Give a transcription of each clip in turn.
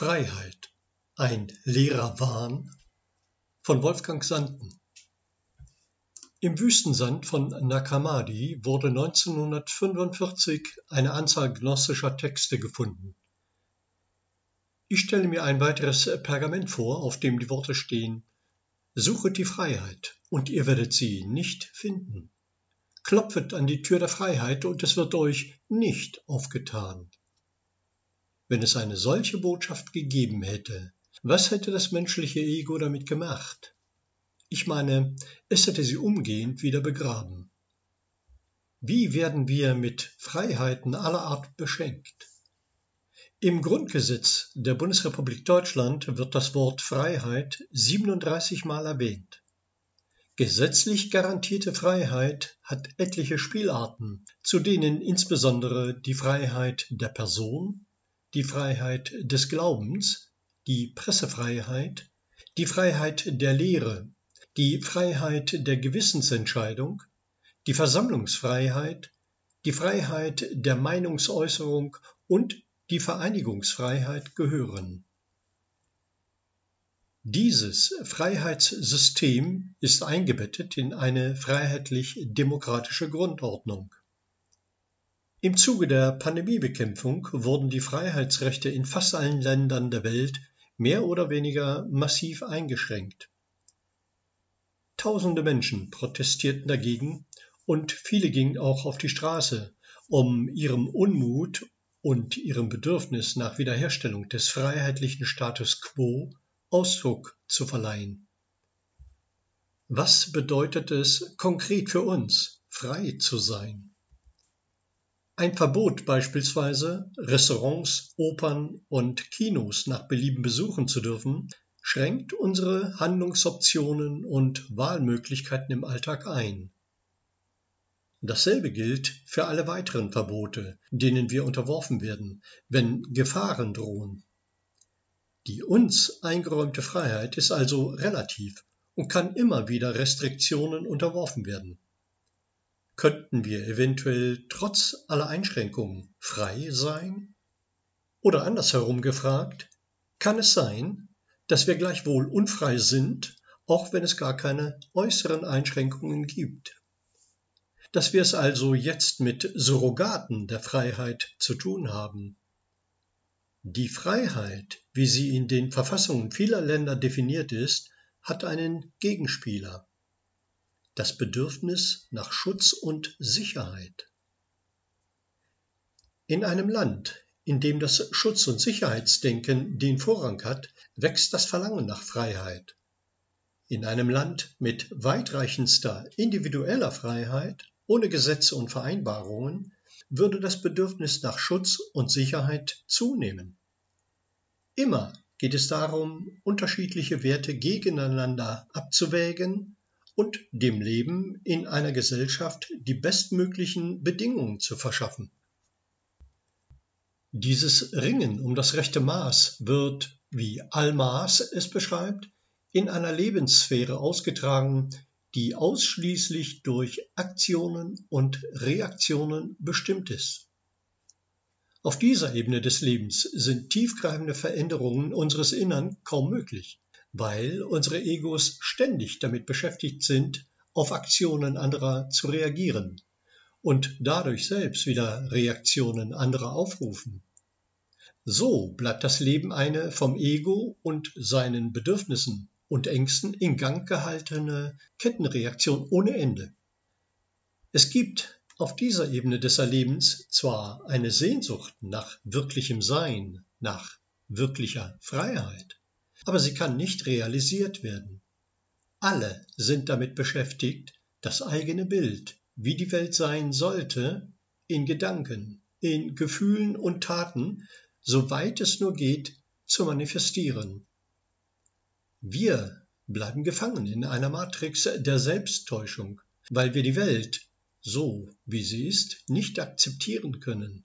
Freiheit. Ein leerer Wahn von Wolfgang Sanden. Im Wüstensand von Nakamadi wurde 1945 eine Anzahl gnostischer Texte gefunden. Ich stelle mir ein weiteres Pergament vor, auf dem die Worte stehen Suchet die Freiheit, und ihr werdet sie nicht finden. Klopfet an die Tür der Freiheit, und es wird euch nicht aufgetan. Wenn es eine solche Botschaft gegeben hätte, was hätte das menschliche Ego damit gemacht? Ich meine, es hätte sie umgehend wieder begraben. Wie werden wir mit Freiheiten aller Art beschenkt? Im Grundgesetz der Bundesrepublik Deutschland wird das Wort Freiheit 37 Mal erwähnt. Gesetzlich garantierte Freiheit hat etliche Spielarten, zu denen insbesondere die Freiheit der Person, die Freiheit des Glaubens, die Pressefreiheit, die Freiheit der Lehre, die Freiheit der Gewissensentscheidung, die Versammlungsfreiheit, die Freiheit der Meinungsäußerung und die Vereinigungsfreiheit gehören. Dieses Freiheitssystem ist eingebettet in eine freiheitlich-demokratische Grundordnung. Im Zuge der Pandemiebekämpfung wurden die Freiheitsrechte in fast allen Ländern der Welt mehr oder weniger massiv eingeschränkt. Tausende Menschen protestierten dagegen und viele gingen auch auf die Straße, um ihrem Unmut und ihrem Bedürfnis nach Wiederherstellung des freiheitlichen Status quo Ausdruck zu verleihen. Was bedeutet es konkret für uns, frei zu sein? Ein Verbot beispielsweise, Restaurants, Opern und Kinos nach Belieben besuchen zu dürfen, schränkt unsere Handlungsoptionen und Wahlmöglichkeiten im Alltag ein. Dasselbe gilt für alle weiteren Verbote, denen wir unterworfen werden, wenn Gefahren drohen. Die uns eingeräumte Freiheit ist also relativ und kann immer wieder Restriktionen unterworfen werden könnten wir eventuell trotz aller Einschränkungen frei sein? Oder andersherum gefragt, kann es sein, dass wir gleichwohl unfrei sind, auch wenn es gar keine äußeren Einschränkungen gibt? Dass wir es also jetzt mit Surrogaten der Freiheit zu tun haben. Die Freiheit, wie sie in den Verfassungen vieler Länder definiert ist, hat einen Gegenspieler das Bedürfnis nach Schutz und Sicherheit. In einem Land, in dem das Schutz- und Sicherheitsdenken den Vorrang hat, wächst das Verlangen nach Freiheit. In einem Land mit weitreichendster individueller Freiheit, ohne Gesetze und Vereinbarungen, würde das Bedürfnis nach Schutz und Sicherheit zunehmen. Immer geht es darum, unterschiedliche Werte gegeneinander abzuwägen und dem Leben in einer Gesellschaft die bestmöglichen Bedingungen zu verschaffen. Dieses Ringen um das rechte Maß wird, wie Almaas es beschreibt, in einer Lebenssphäre ausgetragen, die ausschließlich durch Aktionen und Reaktionen bestimmt ist. Auf dieser Ebene des Lebens sind tiefgreifende Veränderungen unseres Innern kaum möglich weil unsere Egos ständig damit beschäftigt sind, auf Aktionen anderer zu reagieren und dadurch selbst wieder Reaktionen anderer aufrufen. So bleibt das Leben eine vom Ego und seinen Bedürfnissen und Ängsten in Gang gehaltene Kettenreaktion ohne Ende. Es gibt auf dieser Ebene des Erlebens zwar eine Sehnsucht nach wirklichem Sein, nach wirklicher Freiheit, aber sie kann nicht realisiert werden. Alle sind damit beschäftigt, das eigene Bild, wie die Welt sein sollte, in Gedanken, in Gefühlen und Taten, soweit es nur geht, zu manifestieren. Wir bleiben gefangen in einer Matrix der Selbsttäuschung, weil wir die Welt, so wie sie ist, nicht akzeptieren können.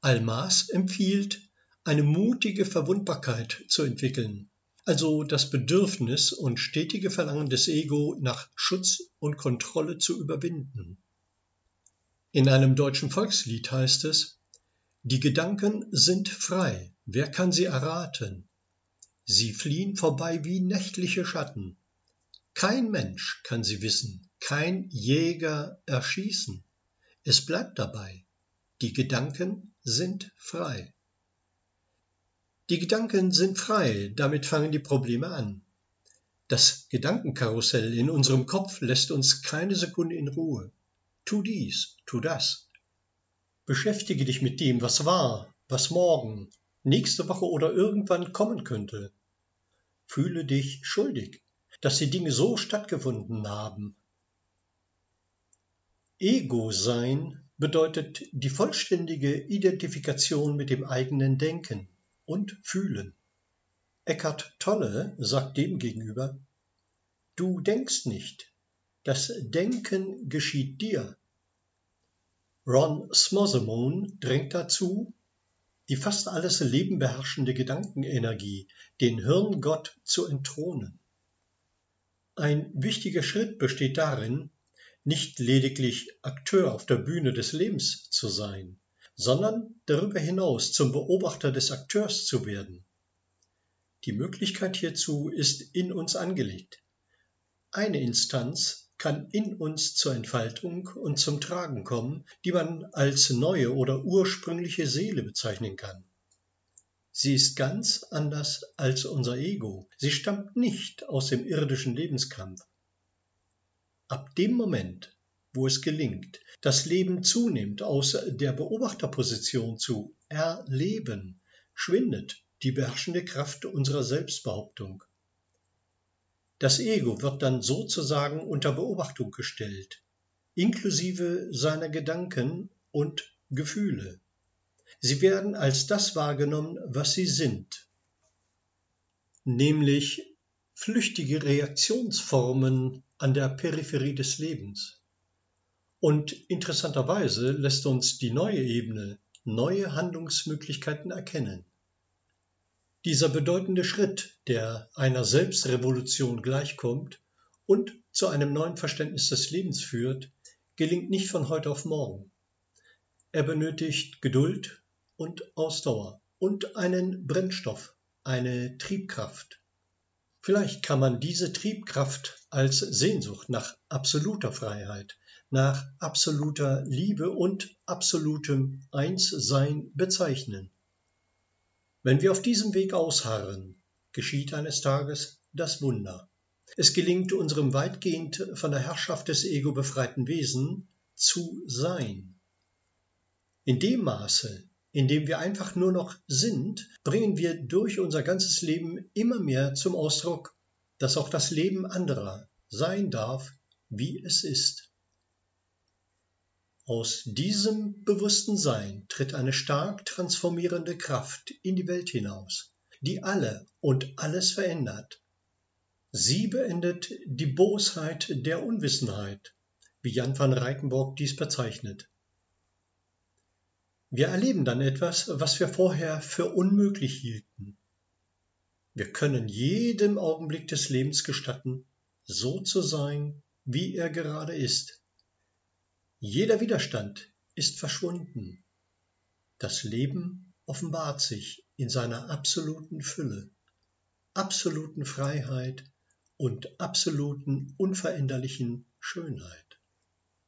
Almas empfiehlt, eine mutige Verwundbarkeit zu entwickeln, also das Bedürfnis und stetige Verlangen des Ego nach Schutz und Kontrolle zu überwinden. In einem deutschen Volkslied heißt es, Die Gedanken sind frei, wer kann sie erraten? Sie fliehen vorbei wie nächtliche Schatten. Kein Mensch kann sie wissen, kein Jäger erschießen. Es bleibt dabei, die Gedanken sind frei. Die Gedanken sind frei, damit fangen die Probleme an. Das Gedankenkarussell in unserem Kopf lässt uns keine Sekunde in Ruhe. Tu dies, tu das. Beschäftige dich mit dem, was war, was morgen, nächste Woche oder irgendwann kommen könnte. Fühle dich schuldig, dass die Dinge so stattgefunden haben. Ego-Sein bedeutet die vollständige Identifikation mit dem eigenen Denken und Fühlen. Eckhart Tolle sagt demgegenüber, Du denkst nicht, das Denken geschieht dir. Ron Smothermone drängt dazu, die fast alles Leben beherrschende Gedankenenergie, den Hirngott zu entthronen. Ein wichtiger Schritt besteht darin, nicht lediglich Akteur auf der Bühne des Lebens zu sein, sondern darüber hinaus zum Beobachter des Akteurs zu werden. Die Möglichkeit hierzu ist in uns angelegt. Eine Instanz kann in uns zur Entfaltung und zum Tragen kommen, die man als neue oder ursprüngliche Seele bezeichnen kann. Sie ist ganz anders als unser Ego. Sie stammt nicht aus dem irdischen Lebenskampf. Ab dem Moment, wo es gelingt, das Leben zunehmend aus der Beobachterposition zu erleben, schwindet die beherrschende Kraft unserer Selbstbehauptung. Das Ego wird dann sozusagen unter Beobachtung gestellt, inklusive seiner Gedanken und Gefühle. Sie werden als das wahrgenommen, was sie sind, nämlich flüchtige Reaktionsformen an der Peripherie des Lebens. Und interessanterweise lässt uns die neue Ebene neue Handlungsmöglichkeiten erkennen. Dieser bedeutende Schritt, der einer Selbstrevolution gleichkommt und zu einem neuen Verständnis des Lebens führt, gelingt nicht von heute auf morgen. Er benötigt Geduld und Ausdauer und einen Brennstoff, eine Triebkraft. Vielleicht kann man diese Triebkraft als Sehnsucht nach absoluter Freiheit, nach absoluter Liebe und absolutem Einssein bezeichnen. Wenn wir auf diesem Weg ausharren, geschieht eines Tages das Wunder. Es gelingt unserem weitgehend von der Herrschaft des Ego befreiten Wesen zu sein. In dem Maße, in dem wir einfach nur noch sind, bringen wir durch unser ganzes Leben immer mehr zum Ausdruck, dass auch das Leben anderer sein darf, wie es ist. Aus diesem bewussten Sein tritt eine stark transformierende Kraft in die Welt hinaus, die alle und alles verändert. Sie beendet die Bosheit der Unwissenheit, wie Jan van Reichenborg dies bezeichnet. Wir erleben dann etwas, was wir vorher für unmöglich hielten. Wir können jedem Augenblick des Lebens gestatten, so zu sein, wie er gerade ist. Jeder Widerstand ist verschwunden. Das Leben offenbart sich in seiner absoluten Fülle, absoluten Freiheit und absoluten unveränderlichen Schönheit.